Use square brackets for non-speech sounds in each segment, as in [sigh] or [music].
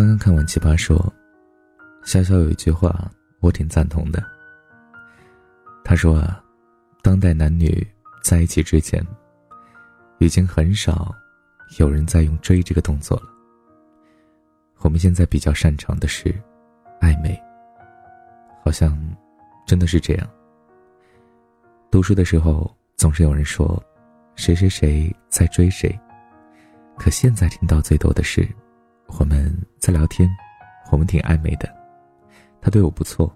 刚刚看完《奇葩说》，潇潇有一句话我挺赞同的。他说啊，当代男女在一起之前，已经很少有人在用追这个动作了。我们现在比较擅长的是暧昧，好像真的是这样。读书的时候总是有人说，谁谁谁在追谁，可现在听到最多的是。我们在聊天，我们挺暧昧的，他对我不错。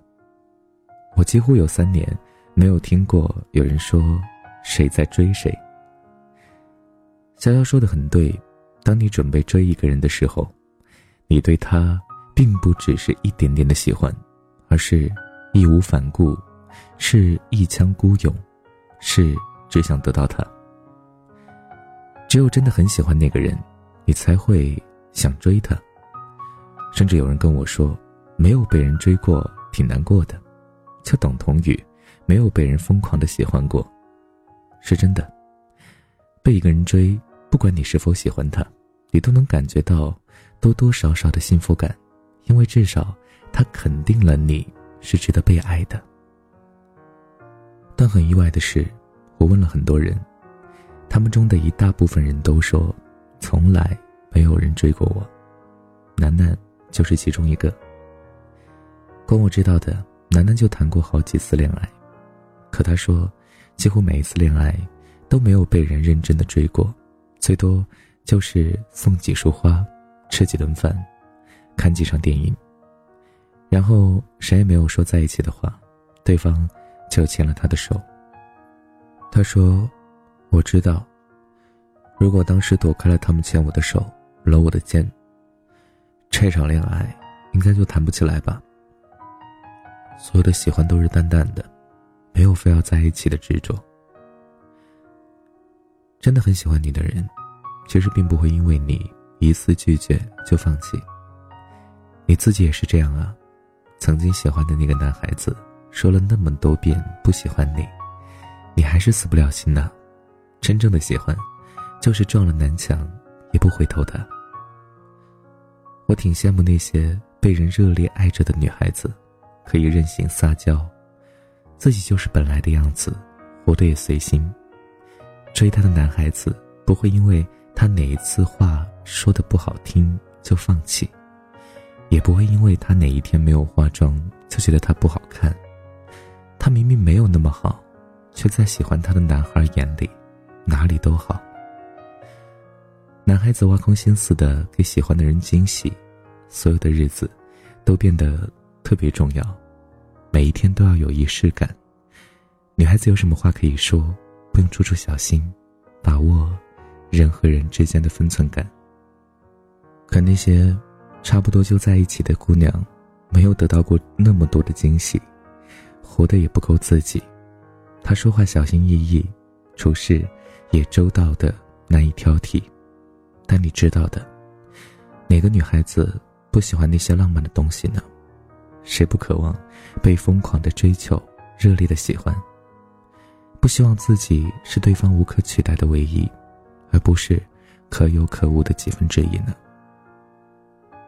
我几乎有三年没有听过有人说谁在追谁。潇潇说的很对，当你准备追一个人的时候，你对他并不只是一点点的喜欢，而是义无反顾，是一腔孤勇，是只想得到他。只有真的很喜欢那个人，你才会。想追他，甚至有人跟我说，没有被人追过挺难过的，就等同于没有被人疯狂的喜欢过。是真的，被一个人追，不管你是否喜欢他，你都能感觉到多多少少的幸福感，因为至少他肯定了你是值得被爱的。但很意外的是，我问了很多人，他们中的一大部分人都说，从来。没有人追过我，楠楠就是其中一个。光我知道的，楠楠就谈过好几次恋爱，可他说，几乎每一次恋爱都没有被人认真的追过，最多就是送几束花，吃几顿饭，看几场电影。然后谁也没有说在一起的话，对方就牵了他的手。他说：“我知道，如果当时躲开了他们牵我的手。”搂我的肩。这场恋爱应该就谈不起来吧。所有的喜欢都是淡淡的，没有非要在一起的执着。真的很喜欢你的人，其实并不会因为你一次拒绝就放弃。你自己也是这样啊。曾经喜欢的那个男孩子，说了那么多遍不喜欢你，你还是死不了心呐。真正的喜欢，就是撞了南墙也不回头的。我挺羡慕那些被人热烈爱着的女孩子，可以任性撒娇，自己就是本来的样子，活得也随心。追她的男孩子不会因为她哪一次话说的不好听就放弃，也不会因为她哪一天没有化妆就觉得她不好看。她明明没有那么好，却在喜欢她的男孩眼里，哪里都好。男孩子挖空心思的给喜欢的人惊喜。所有的日子，都变得特别重要，每一天都要有仪式感。女孩子有什么话可以说，不用处处小心，把握人和人之间的分寸感。可那些差不多就在一起的姑娘，没有得到过那么多的惊喜，活得也不够自己。她说话小心翼翼，处事也周到的难以挑剔。但你知道的，哪个女孩子？不喜欢那些浪漫的东西呢？谁不渴望被疯狂的追求、热烈的喜欢？不希望自己是对方无可取代的唯一，而不是可有可无的几分之一呢？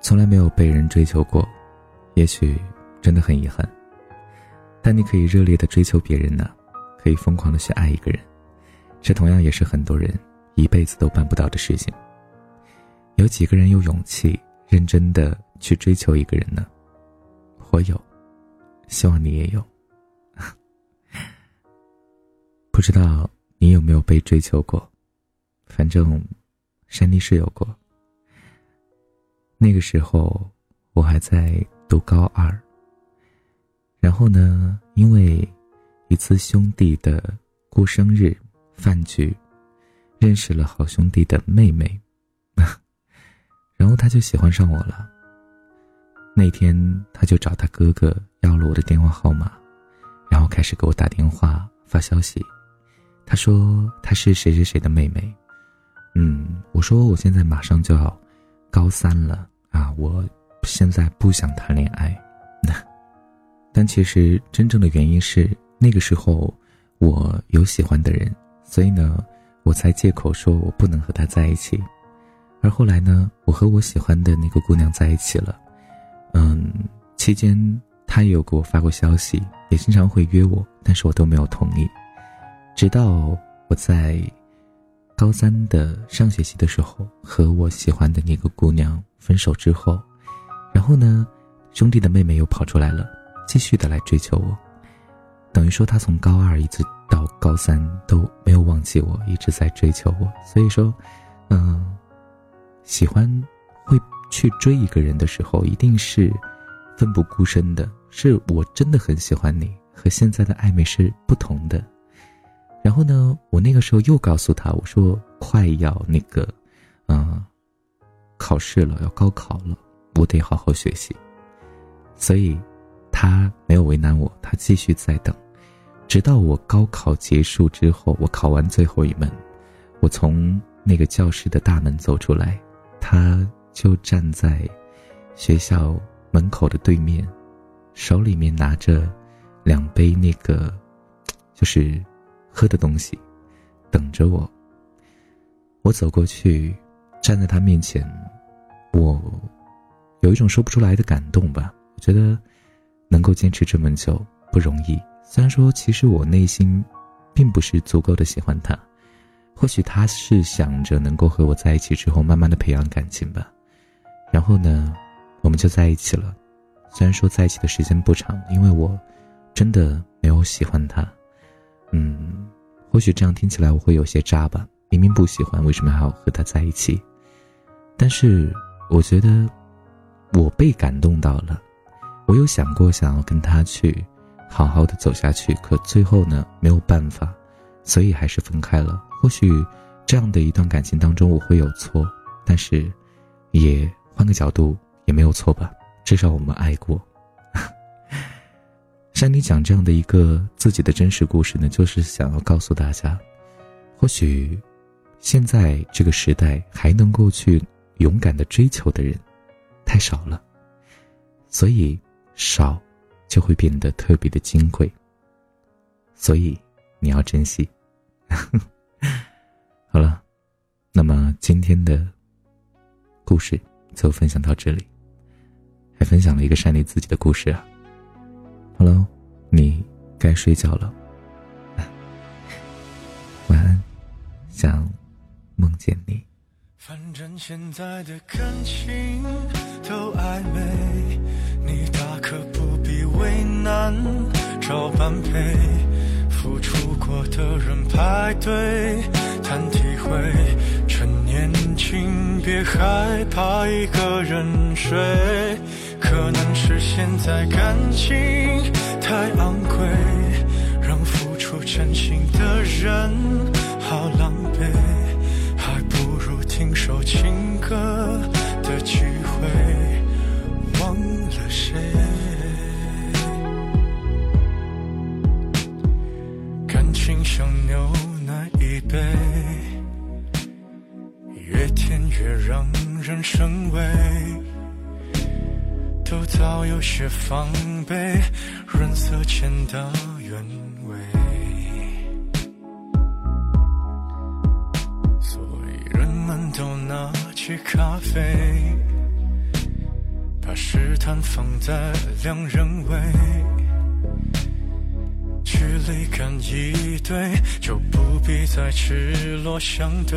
从来没有被人追求过，也许真的很遗憾。但你可以热烈的追求别人呢，可以疯狂的去爱一个人，这同样也是很多人一辈子都办不到的事情。有几个人有勇气？认真的去追求一个人呢，我有，希望你也有。[laughs] 不知道你有没有被追求过，反正山妮是有过。那个时候我还在读高二。然后呢，因为一次兄弟的过生日饭局，认识了好兄弟的妹妹。然后他就喜欢上我了。那天他就找他哥哥要了我的电话号码，然后开始给我打电话发消息。他说他是谁谁谁的妹妹。嗯，我说我现在马上就要高三了啊，我现在不想谈恋爱。[laughs] 但其实真正的原因是那个时候我有喜欢的人，所以呢，我才借口说我不能和他在一起。而后来呢，我和我喜欢的那个姑娘在一起了。嗯，期间她也有给我发过消息，也经常会约我，但是我都没有同意。直到我在高三的上学期的时候，和我喜欢的那个姑娘分手之后，然后呢，兄弟的妹妹又跑出来了，继续的来追求我。等于说，她从高二一直到高三都没有忘记我，一直在追求我。所以说，嗯，喜欢会去追一个人的时候，一定是奋不顾身的。是我真的很喜欢你，和现在的暧昧是不同的。然后呢，我那个时候又告诉他，我说快要那个，嗯，考试了，要高考了，我得好好学习。所以，他没有为难我，他继续在等。直到我高考结束之后，我考完最后一门，我从那个教室的大门走出来，他就站在学校门口的对面，手里面拿着两杯那个 [tsk] 就是喝的东西，等着我。我走过去，站在他面前，我有一种说不出来的感动吧。我觉得能够坚持这么久不容易。虽然说，其实我内心，并不是足够的喜欢他，或许他是想着能够和我在一起之后，慢慢的培养感情吧。然后呢，我们就在一起了。虽然说在一起的时间不长，因为我，真的没有喜欢他。嗯，或许这样听起来我会有些渣吧。明明不喜欢，为什么还要和他在一起？但是我觉得，我被感动到了。我有想过想要跟他去。好好的走下去，可最后呢没有办法，所以还是分开了。或许这样的一段感情当中我会有错，但是也换个角度也没有错吧，至少我们爱过。[laughs] 像你讲这样的一个自己的真实故事呢，就是想要告诉大家，或许现在这个时代还能够去勇敢的追求的人太少了，所以少。就会变得特别的金贵，所以你要珍惜。[laughs] 好了，那么今天的故事就分享到这里，还分享了一个善你自己的故事啊。好了，你该睡觉了，[laughs] 晚安，想梦见你。反正现在的感情都暧昧，你大可不必为难，找般配。付出过的人排队谈体会，趁年轻别害怕一个人睡。可能是现在感情太昂贵，让付出真心的人好狼狈。还不如听首情歌的机会，些防备，润色前的原味，所以人们。都拿起咖啡，把试探放在两人位，距离感一对，就不必再赤裸相对。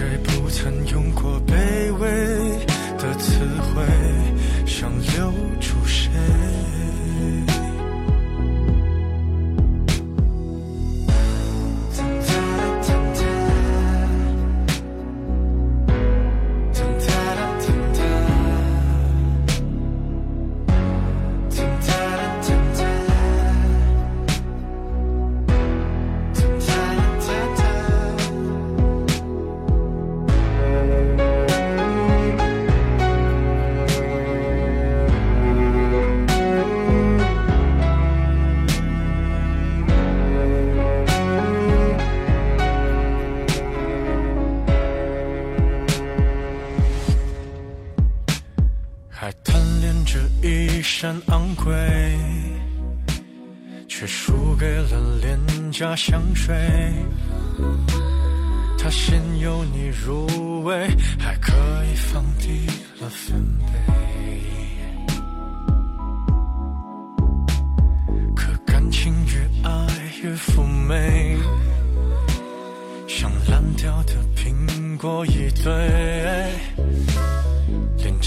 谁不曾用过一身昂贵，却输给了廉价香水。它先由你入味，还可以放低了分贝。可感情越爱越妩媚，像烂掉的苹果一堆，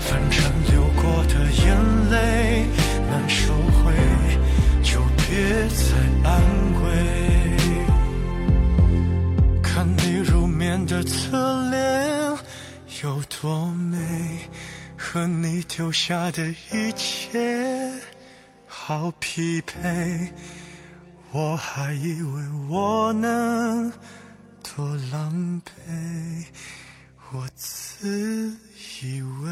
反正流过的眼泪难收回，就别再安慰。看你入眠的侧脸有多美，和你丢下的一切好匹配。我还以为我能多狼狈，我自以为。